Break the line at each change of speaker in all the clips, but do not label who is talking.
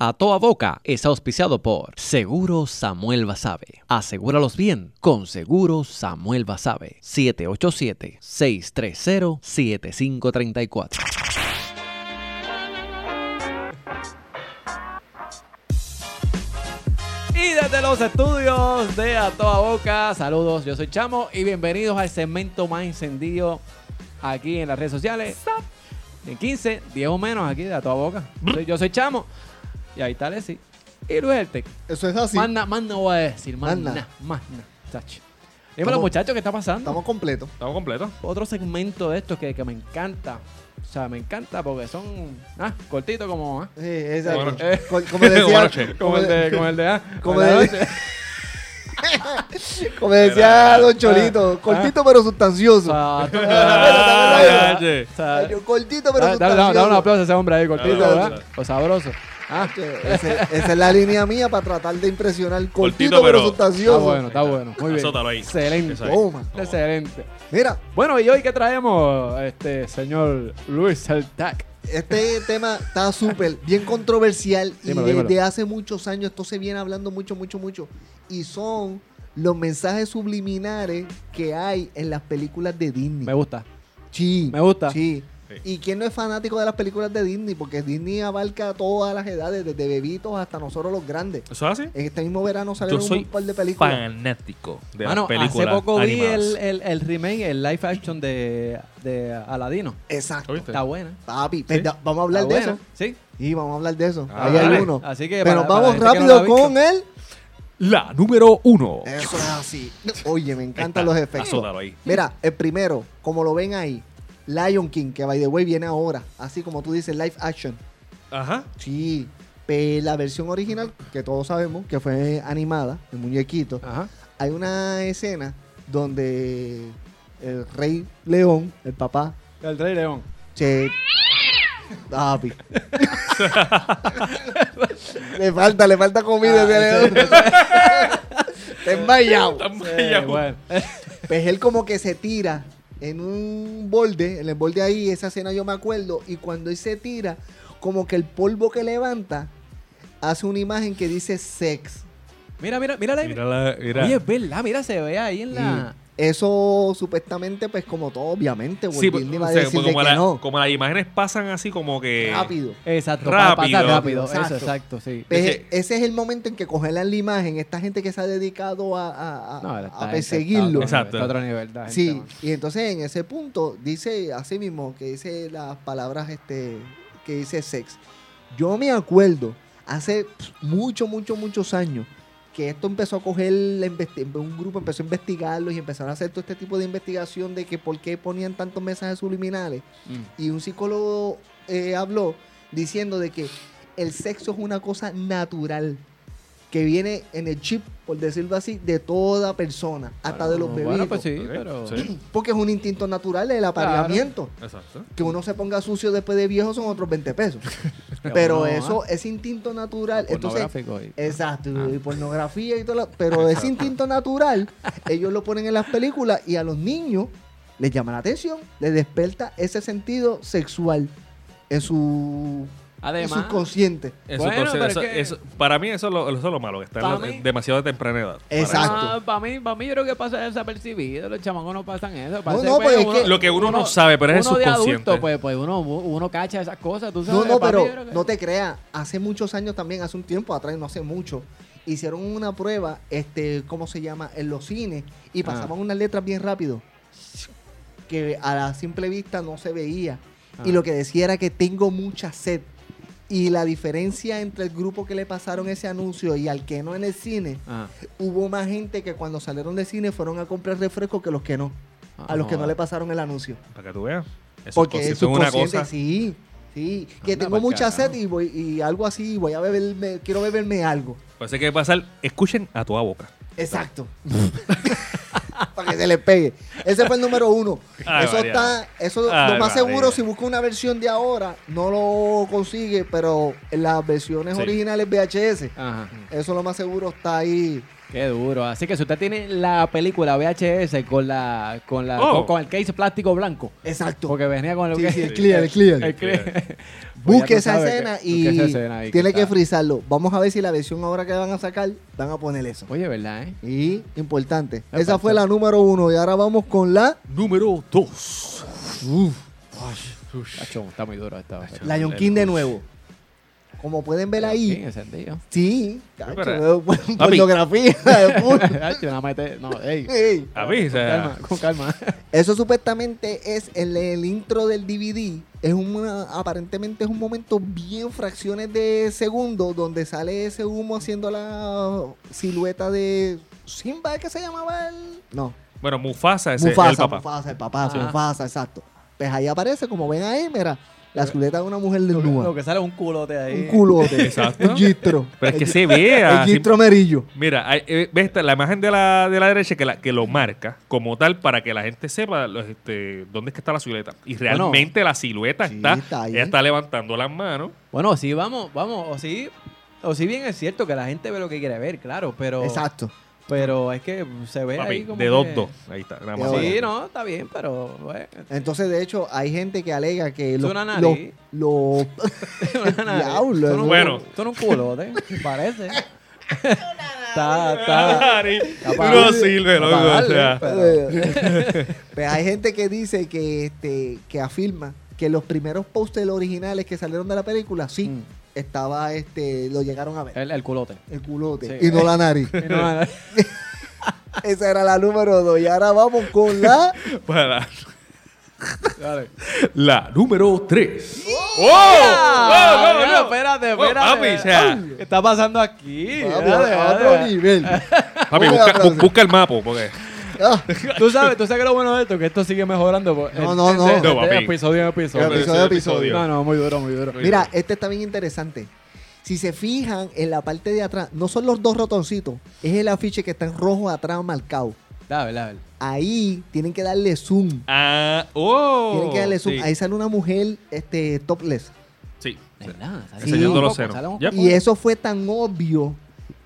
A toda boca es auspiciado por Seguro Samuel Basabe. Asegúralos bien con Seguro Samuel Basabe. 787-630-7534. Y desde los estudios de A Toda Boca, saludos, yo soy Chamo y bienvenidos al segmento más encendido aquí en las redes sociales. En 15, 10 o menos aquí de A Toda Boca. Soy- Yo soy Chamo y ahí está Leslie. Y Luis el Tec.
Eso es así.
Más nada más no voy a decir, más
Más
nada,
nada.
más nada. chacho. Dímelo,
Estamos-
muchachos, ¿qué está pasando?
Estamos completos.
¿Estamos completos?
Otro segmento de estos que, que me encanta. O sea, me encanta porque son ah, cortitos como. ah,
Sí, exacto.
Eh,
Co- como decía,
Buenas noches.
como, el de, como el de. ah,
como
la
de-
noche.
Como decía Don Cholito, cortito pero sustancioso. Ah, cortito pero
Dale, dale,
sustancioso.
dale un aplauso a ese hombre ahí, cortito, ¿verdad? O sabroso. Ah,
Ese- esa es la línea mía para tratar de impresionar. Cortito,
Cortito,
pero,
pero-
sustancioso.
está bueno, está bueno. Muy bien.
Azótalo ahí.
Excelente.
Toma.
Excelente.
Mira,
Bueno, ¿y hoy qué traemos, este señor Luis Altac?
Este tema está súper bien controversial y
Dímelo,
desde hace muchos años esto se viene hablando mucho, mucho, mucho. Y son los mensajes subliminares que hay en las películas de Disney.
Me gusta.
Sí.
Me gusta.
Sí.
Sí.
¿Y quién no es fanático de las películas de Disney? Porque Disney abarca todas las edades, desde bebitos hasta nosotros los grandes.
¿Eso es así?
En este mismo verano salieron un par de películas.
fanático de
Mano,
las películas
hace poco vi el, el, el remake, el live action de, de Aladino.
Exacto.
¿Oíste?
Está buena.
Papi, da- vamos a hablar
Está
de
buena.
eso.
Sí.
Y vamos a hablar de eso.
Ah,
Hay
dale.
algunos.
Así que
Pero
para-
vamos
no
rápido con él.
La número uno.
Eso es así. Oye, me encantan
Está,
los efectos.
ahí.
Mira, el primero, como lo ven ahí, Lion King, que by the way viene ahora, así como tú dices, live action.
Ajá.
Sí, pero la versión original, que todos sabemos que fue animada, el muñequito,
Ajá.
hay una escena donde el rey león, el papá,
El Rey León.
se... Papi. le falta, le falta comida ese león. Está
Eh,
allá.
bueno.
Pues él como que se tira en un borde, en el borde ahí, esa escena yo me acuerdo, y cuando él se tira, como que el polvo que levanta hace una imagen que dice sex.
Mira, mira, mira.
Mira la- mira.
Oye, es verdad, mira, se ve ahí en la...
Eso supuestamente, pues como todo, obviamente,
Sí, pues,
Disney va a
o sea,
decirle
como,
que
la-
no.
como las imágenes pasan así como que...
Rápido.
Exacto, para
Rápido.
pasar rápido. Eso,
Exacto.
exacto, sí.
Pues,
Ese-
ese es el momento en que congelan la imagen, esta gente que se ha dedicado a, a- a-
No,
a
está-
perseguirlo.
está
Exacto.
otro nivel, está a otro nivel, la
Sí,
man.
y entonces en ese punto dice así mismo que dice las palabras este que dice sex. Yo me acuerdo hace mucho, mucho, muchos años que esto empezó a coger, un grupo empezó a investigarlo y empezaron a hacer todo este tipo de investigación de que por qué ponían tantos mensajes subliminales.
Mm.
Y un psicólogo eh, habló diciendo de que el sexo es una cosa natural que viene en el chip, por decirlo así, de toda persona, hasta de los bebitos.
Bueno, pues sí, pero...
sí.
Porque es un instinto natural el apareamiento.
Exacto.
Que uno se ponga sucio después de viejo son otros 20 pesos. Pero eso,
ah,
ese instinto natural. Entonces,
pornográfico y-
exacto,
Ah.
y pornografía y todo. lo- pero ese instinto natural, ellos lo ponen en las películas y a los niños les llama la atención, les desperta ese sentido sexual en su,
Además,
subconsciente.
Eso,
Bueno,
entonces,
pero es
eso-
que-
eso- para mí eso es lo, eso es lo malo, que está en
mí-
demasiado temprana edad. Para
Exacto.
para mí, para mí yo creo que pasa desapercibido. Los chamacos no pasan eso.
No,
Parece
no, pues, es
uno-
que-
Lo que uno no sabe, pero es el
de
subconsciente.
adulto, pues, pues uno, uno cacha esas cosas. ¿tú sabes?
No, no,
mí,
pero
que-
no te creas. Hace muchos años también, hace un tiempo atrás, no hace mucho, hicieron una prueba, este, ¿cómo se llama? En los cines y
Ah.
pasaban unas letras bien rápido que a la simple vista no se veía. Y
Ah.
lo que decía era que tengo mucha sed. Y la diferencia entre el grupo que le pasaron ese anuncio y al que no en el cine,
Ajá.
hubo más gente que cuando salieron del cine fueron a comprar refresco que los que no. A los que no le pasaron el anuncio.
Para que tú veas. Eso
Porque
es
es
una
subconsciente,
cosa.
sí, sí. Que
Anda
tengo mucha sed y voy y algo así, voy a beberme, quiero beberme algo.
Parece que pasar, escuchen a tu boca.
Exacto. Para que se le pegue. Ese fue el número uno.
Ay,
eso
María.
está, eso
Ay,
lo más
María.
seguro, si busca una versión de ahora, no lo consigue, pero en las versiones
Sí.
originales VHS,
Ajá.
eso lo más seguro está ahí
Qué duro. Así que si usted tiene la película VHS con la con la
Oh.
con, con el case plástico blanco,
Exacto.
porque venía con el
Sí, sí, el clear, el clear.
el clear.
Busque
Pues tú
esa
que-
y
busque esa escena ahí
tiene que
está.
frizarlo. Vamos a ver si la versión ahora que van a sacar van a poner eso.
Oye, ¿verdad, eh?
Y importante.
Me
Esa fue la número uno. Y ahora vamos con la
Número 2.
Tacho, está muy duro esta.
Lion King de nuevo. Como pueden ver
Sí,
ahí,
encendido.
sí, cacho, pornografía. de full.
No, ey,
Ey.
A mí,
con calma, con calma.
Eso supuestamente es el, el intro del DVD. Es una, aparentemente es un momento bien fracciones de segundo donde sale ese humo haciendo la silueta de Simba, ¿es que se llamaba el? No,
Bueno, Mufasa es el papá.
Mufasa, el papá. Mufasa, exacto. Pues ahí aparece, como ven ahí, mira, la silueta de una mujer
Lo
desnuda.
que sale es un culote ahí.
Un culote.
Exacto.
Un gistro.
Pero es que
El-
se vea.
El gistro amarillo.
Mira, hay- eh, ves esta- la imagen de la, de la derecha que, la, que lo marca como tal para que la gente sepa los, este, dónde es que está la silueta. Y realmente la silueta
Sí,
está,
está ahí.
ella está levantando las manos.
Bueno, sí, vamos, vamos, o sí, o sí bien es cierto que la gente ve lo que quiere ver, claro, pero
Exacto.
Pero es que se ve
Papi,
ahí como
de
que-
2-2. Ahí está. Nada más.
Sí,
Sí, no, está bien, pero bueno,
Entonces, de hecho, hay gente que alega que
Es
los,
una
los,
nariz.
los-
Son
Diablo, eso-
un,
Bueno.
son un culote, parece. está, está. Está
no sirve, loco. O sea,
pero-
pues hay gente que dice que este que afirma que los primeros pósters originales que salieron de la película sí
Mm.
Estaba este lo llegaron a ver
el, el culote.
el culote
Sí.
y no la nariz
Y no-
esa era la número dos y ahora vamos con la
para
Dale.
la número 3.
Ah,
¡Oh!
mira, espérate,
Oh,
espérate.
papi, o sea.
¿Qué está pasando aquí?
Papi,
Dale,
a
dale.
otro nivel
Papi, busca, busca el mapa, porque
Tú sabes, tú sabes que lo bueno de esto, que esto sigue mejorando. pues,
No,
en-
no,
en-
no.
de-
No,
de
papi.
episodio en episodio.
Episodio a episodio.
No, no, muy duro, muy duro.
mira este está bien interesante si se fijan en la parte de atrás no son los dos rotoncitos es el afiche que está en rojo atrás marcado
Dale, dale.
ahí tienen que darle zoom
Ah, oh.
tienen que darle zoom
sí,
ahí sale una mujer este topless
Sí. Los senos. Yep.
Y eso fue tan obvio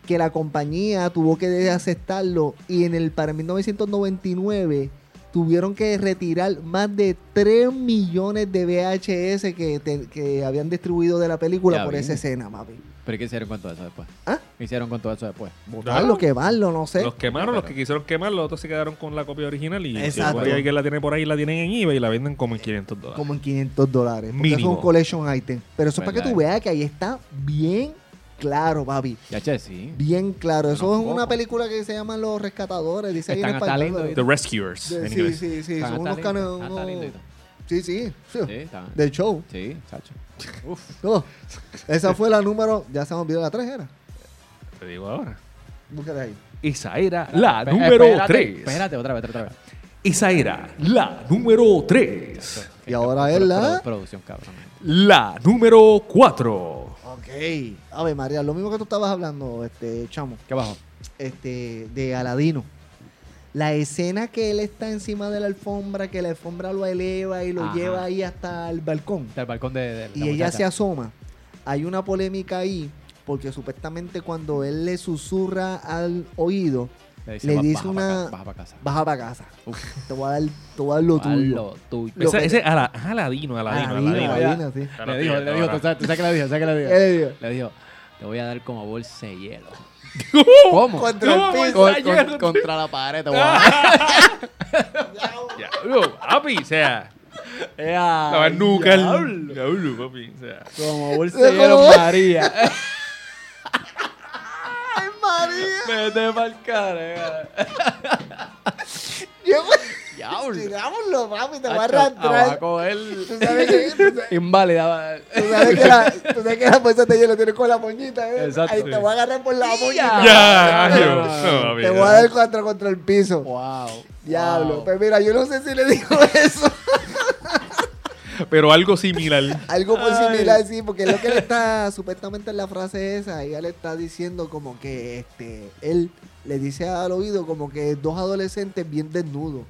que la compañía tuvo que aceptarlo y en el para 1999 tuvieron que retirar más de 3 millones de VHS que, te- que habían distribuido de la película
Ya
por esa escena, papi.
¿Pero qué hicieron con todo eso después?
¿Ah?
¿Qué hicieron con todo eso después?
Botarlo, quemarlo, no sé.
Los quemaron, los que quisieron quemar, los otros se quedaron con la copia original y
Exacto.
si alguien la tiene por ahí, la tienen en eBay y la venden como en 500 dólares.
Como en 500 dólares. Porque eso es
Mínimo.
un collection item. Pero eso es para que tú veas que ahí está bien claro, papi.
Ya, che, sí.
Bien claro. Eso es una
poco.
película que se llama Los Rescatadores. Dice ahí
y
The Rescuers.
De-
en
sí, sí, sí,
Están
son unos
todo.
Sí, sí, sí.
Sí, está.
Del show.
Sí, chacho. Uf.
Oh, esa fue la número. Ya se me olvidó la 3, ¿era?
Te digo ahora.
Búscala ahí.
Esa era la número
espérate,
3.
Espérate, otra vez, otra vez.
Esa era la número 3.
Y ahora es la-
Producción, cabrón.
La número 4.
Ok. A ver, María, lo mismo que tú estabas hablando, este, chamo,
¿Qué bajo?
este, de Aladino. La escena que él está encima de la alfombra, que la alfombra lo eleva y lo
Ajá.
lleva ahí hasta el balcón.
Del balcón de, de la
y ella
muchacha.
se asoma. Hay una polémica ahí, porque supuestamente cuando él le susurra al oído,
Le dice,
le
"Ba-
dice
baja
una-
baja para casa.
baja para casa. Te voy a dar, te voy a dar lo tuyo.
lo tuyo.
Ese,
que-
ese Ala- Aladino, Aladino,
Aladino,
Aladino.
Aladino, sí.
Le dijo, le dijo. ¿tú sabes, tú sabes qué le dijo? ¿Sabes qué le dijo?
¿Qué le digo?
Le dijo, te voy a dar como bolsa de hielo.
¿Cómo? Contra el piso.
Con- con- contra la pared, te voy a dar.
Ya, papi, o sea,
Ea,
la nuca
diablo.
Papi, o sea.
Como bolsa de hielo María.
¡Ay, María!
Vete pa'l cara.
Yo-
Diablo.
Tirámoslo, papi, te voy a
Tacho, Va a
arrastrar.
coger
Tú sabes que, tú sabes-
inválida.
tú sabes que la, tú sabes que la bolsa de hielo tiene con la moñita, ¿eh?
Exacto.
Ahí te voy a agarrar por la moñita.
Ya,
no,
Te voy a dar contra, contra el piso.
Wow.
Diablo.
Wow.
Pues mira, yo no sé si le dijo eso.
Pero algo similar.
Algo
Ay.
similar, sí, porque lo que él está, supuestamente en la frase esa, ella le está diciendo como que este, él le dice al oído como que dos adolescentes bien desnudos.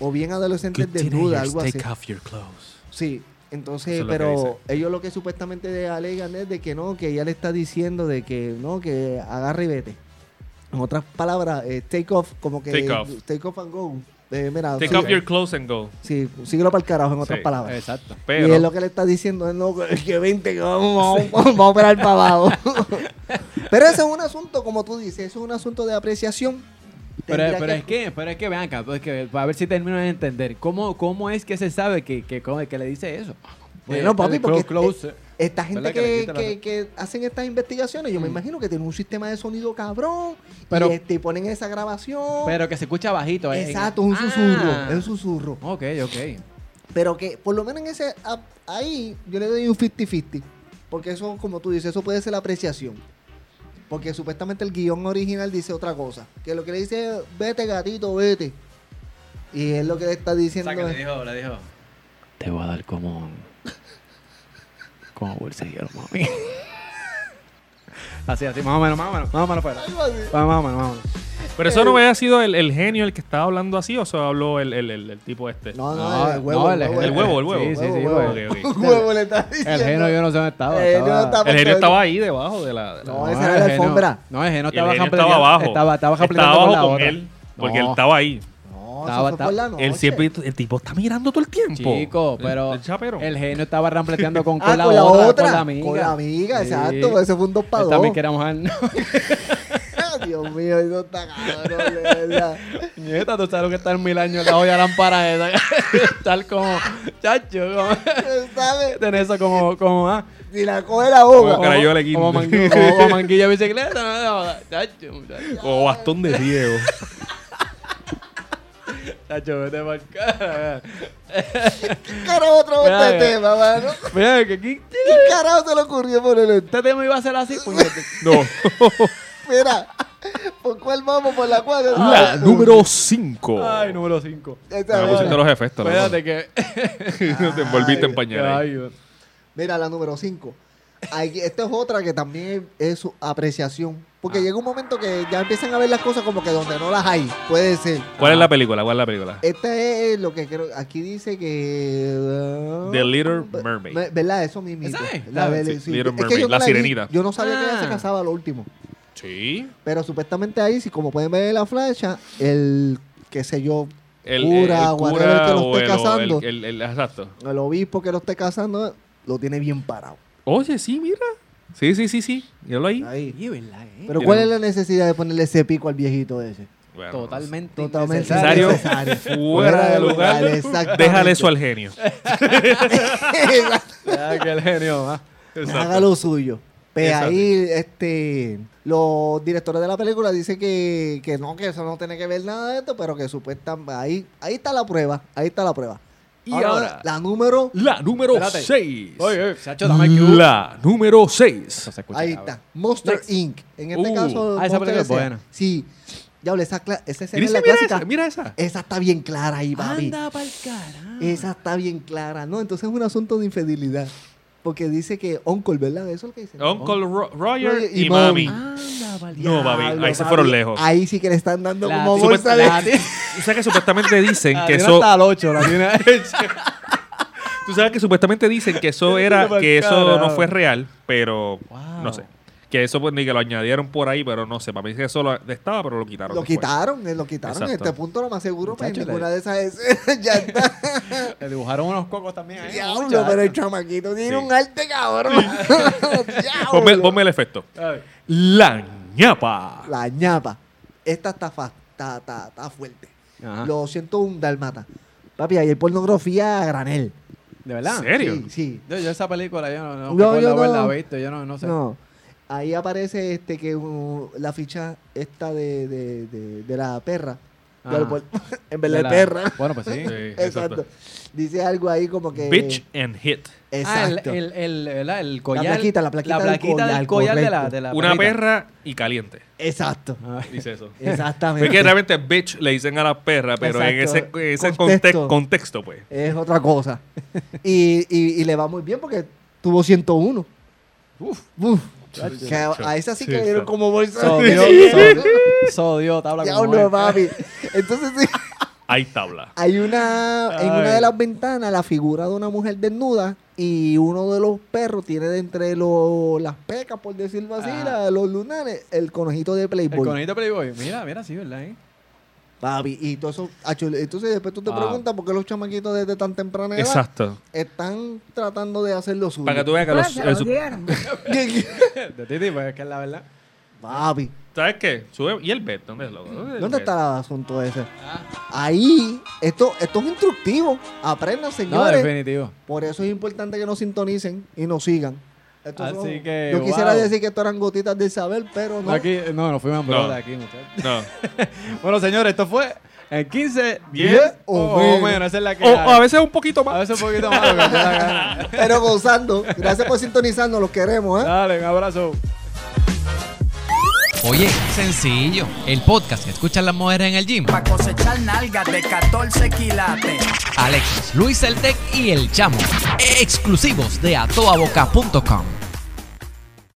O bien adolescentes desnudas, algo así.
off your clothes.
Sí, entonces,
es
pero ellos lo que supuestamente alegan es de que no, que ella le está diciendo de que no, que agarra y vete. En otras palabras, eh, take off, como que.
Take off.
Take off and go. Eh, mira,
Take
sí,
off your clothes and go.
Sí, síguelo para el carajo, en otras
Sí.
palabras.
Exacto.
Pero,
Y es lo que le está diciendo, es no, que vente, que vamos, vamos, vamos a operar para abajo. pero ese es un asunto, como tú dices, eso es un asunto de apreciación.
Pero, pero es que, pero es que vean acá, pues que, a ver si termino de entender. ¿Cómo, cómo es que se sabe que, que, cómo- que le dice eso?
Bueno,
Eh,
papi, porque
close, close,
Esta gente
¿Verdad que
que, hacen estas investigaciones, yo me
Mm.
imagino que tienen un sistema de sonido cabrón
Pero-
y, este, ponen esa grabación.
pero que se escucha bajito. eh.
Exacto, un susurro,
Ah.
es un susurro.
Ok, ok.
Pero que por lo menos en ese ahí yo le doy un 50-50. Porque eso, como tú dices, eso puede ser la apreciación. Porque supuestamente el guion original dice otra cosa. Que lo que le dice es, vete gatito, vete. Y es lo que le está diciendo.
O sea, que le
es-
dijo, le dijo. Te voy a dar como. Como bolsillo, mami. así, así, más o menos, más o menos, más o menos fuera. Más o menos, más o menos.
pero eso no había sido el, el genio el que estaba hablando así o solo habló el, el, el, el tipo este.
No, no,
No,
el huevo.
no,
el,
el-
huevo,
el huevo, el huevo.
Sí, sí, sí,
Huevo.
Ok, ok.
Un huevo le está diciendo.
El genio yo no sé dónde estaba.
Eh, no
estaba-
estaba-
El genio estaba ahí debajo de la. de la-
No, esa era la
el genio-
alfombra.
No, el genio estaba
estaba abajo.
Estaba, estaba
Estaba
jampleteando con la
abajo con
otra.
él. Porque
No.
él estaba ahí.
No,
Estaba-
eso fue por la noche.
Él siempre, el tipo está mirando todo el tiempo.
Chico, pero
El, el chapero.
el genio estaba rampleteando con,
Ah,
con la
con la
otra,
otra.
con la amiga.
Con la amiga,
Sí.
exacto. Ese fue un dos para dos.
también quería mojar.
Dios mío, eso está cabrón, de verdad.
Nieta, tú sabes lo que está en mil años la olla lámpara esa. Tal como, chacho, como,
¿Sabes?
tener eso como, como, ah,
Si la coge la boca.
Como
manguilla, manguilla bicicleta, no, no, chacho, muchacho,
O bastón de riego.
chacho, vete para cara.
carajo otro
Mira,
este tema, mano?
Mira, que aquí,
¿Qué carajo se le ocurrió ponerlo?
este tema iba a ser así, puñete.
No.
Mira, ¿por cuál vamos? ¿Por la cual?
La número 5.
Ay, número 5.
Esa
Me pusiste los efectos.
Espérate que...
Te envolviste en pañales.
Mira, la número 5. Esta es otra que también es su apreciación. Porque
Ah.
llega un momento que ya empiezan a ver las cosas como que donde no las hay. Puede ser.
¿Cuál es la película? ¿Cuál es la película?
Esta es lo que creo. Aquí dice que. uh,
The Little Mermaid.
me- ¿Verdad? Eso mismo.
¿Esa es?
La
La-
de-
sí, Little
Es que
Mermaid,
yo no
la
vi,
sirenita.
Yo no sabía que ella se
Ah.
casaba lo último.
Sí.
Pero supuestamente ahí, si como pueden ver en la flecha, el, qué sé yo,
El,
Cura,
el
whatever
cura
que lo
o
esté
el,
casando.
exacto.
el obispo que lo esté casando, lo tiene bien parado.
Oye, sí, mira. Sí, sí, sí, sí. Míralo ahí.
Ahí.
Eh?
Pero ¿cuál es la necesidad de ponerle ese pico al viejito ese?
Bueno,
Totalmente
Totalmente
Necesario. Fuera de lugar. Déjale eso al genio.
Ya que el genio, ah.
Haga lo suyo. Pues
Exacto.
ahí, este, los directores de la película dicen que, que no, que eso no tiene que ver nada de esto, pero que supuestamente ahí, ahí está la prueba, ahí está la prueba.
Y ahora,
la número,
la número
Espérate.
6.
Oye, oye, Sacho, dame el cue.
La número 6.
Eso se escucha,
ahí está, Monster
Next.
Inc. En este
Uh,
caso,
ah, esa película es buena.
Sí, ya esa, cla- esa escena
Mira,
es la
mira
clásica.
esa, mira esa.
Esa está bien clara ahí, papi.
Anda pa'l carajo.
Esa está bien clara, ¿no? Entonces es un asunto de infidelidad. Porque dice que Uncle, ¿verdad? Eso es lo que dice.
Uncle Ro- Roger
Roger
y,
y
mami.
Mami.
Anda
No,
Diablo,
ahí se fueron lejos.
Ahí sí que le están dando
La-
como bolsa de...
sabes que supuestamente dicen
La
que eso.
hasta al 8, la tiene
Tú sabes que supuestamente dicen que eso era. Que eso no fue real, pero.
Wow.
No sé. Que eso pues ni que lo añadieron por ahí, pero no sé. Para mí que eso lo estaba, pero lo quitaron.
Lo
después.
quitaron, eh, lo quitaron. En este punto lo más seguro, pues, ninguna de esas escenas ya está.
Le dibujaron unos cocos también ahí.
Diablo, pero el chamaquito tiene
Sí.
un arte cabrón.
Ponme, ponme el efecto. La ñapa.
La ñapa. Esta está, fa- está, está, está fuerte.
Ajá.
Lo siento un dalmata. Papi, ahí hay pornografía a granel.
¿De verdad?
¿En serio?
Sí, sí.
Yo, yo esa película yo no, no,
No, yo no.
haberla visto, yo no, no sé.
No. Ahí aparece este que uh, la ficha esta de, de, de, de la perra. Del puer- en vez de,
De la-
perra.
Bueno, pues sí.
Sí,
Exacto. Dice algo ahí como que.
Bitch and hit.
Ah, el,
Exacto.
el, el, el collar.
plaquita, la plaquita del collar,
del collar de la, de la
Una
perrita.
perra y caliente.
Exacto.
Ah,
Dice eso.
Exactamente.
Porque realmente bitch le dicen a la perra, pero en ese, ese
Contexto.
conte- contexto, pues.
Es otra cosa. y, y, y le va muy bien porque tuvo 101.
Uf.
Uf. Que a, esa sí,
Sí,
que dieron
está.
como bolsa.
Sodió, tabla como
papi. Entonces sí,
Hay tabla.
hay una, en
Ay.
una de las ventanas la figura de una mujer desnuda Y uno de los perros tiene de entre los, las pecas, por decirlo así, la- los lunares, el conejito de
El
Playboy.
conejito Playboy. Mira, mira, sí, ¿verdad? eh?
Papi, y todo eso, entonces después tú te
Ah.
preguntas por qué los chamaquitos desde tan temprana edad
Exacto.
están tratando de hacer lo suyo.
Para que tú veas que los...
Pues,
su-
jodieron.
De Titi, pues es que es la verdad.
Papi,
¿Sabes qué? Sube... ¿Y el bet? ¿Dónde es loco? ¿Dónde,
está el asunto ese?
Ah.
Ahí, esto, esto es instructivo. Aprendan,
No,
señores.
definitivo.
Por eso es importante que nos sintonicen y nos sigan. Estos
Así
son-
que,
yo quisiera
wow.
decir que esto eran gotitas del saber, pero no.
Aquí, no, nos fuimos
No.
brota aquí, muchachos.
No.
Bueno, señores, esto fue en 15, 10
10
o,
menos.
menos. Esa es la que
O, a veces un poquito
A
más.
veces un poquito más.
Pero gozando. Gracias por sintonizarnos, los queremos, ¿eh?
Dale, un abrazo.
Oye, sencillo. El podcast que escuchan las mujeres en el gym.
Pa' cosechar nalgas de 14 quilates.
Alexis, Luis El Tec y El Chamo. Exclusivos de atoaboca.com.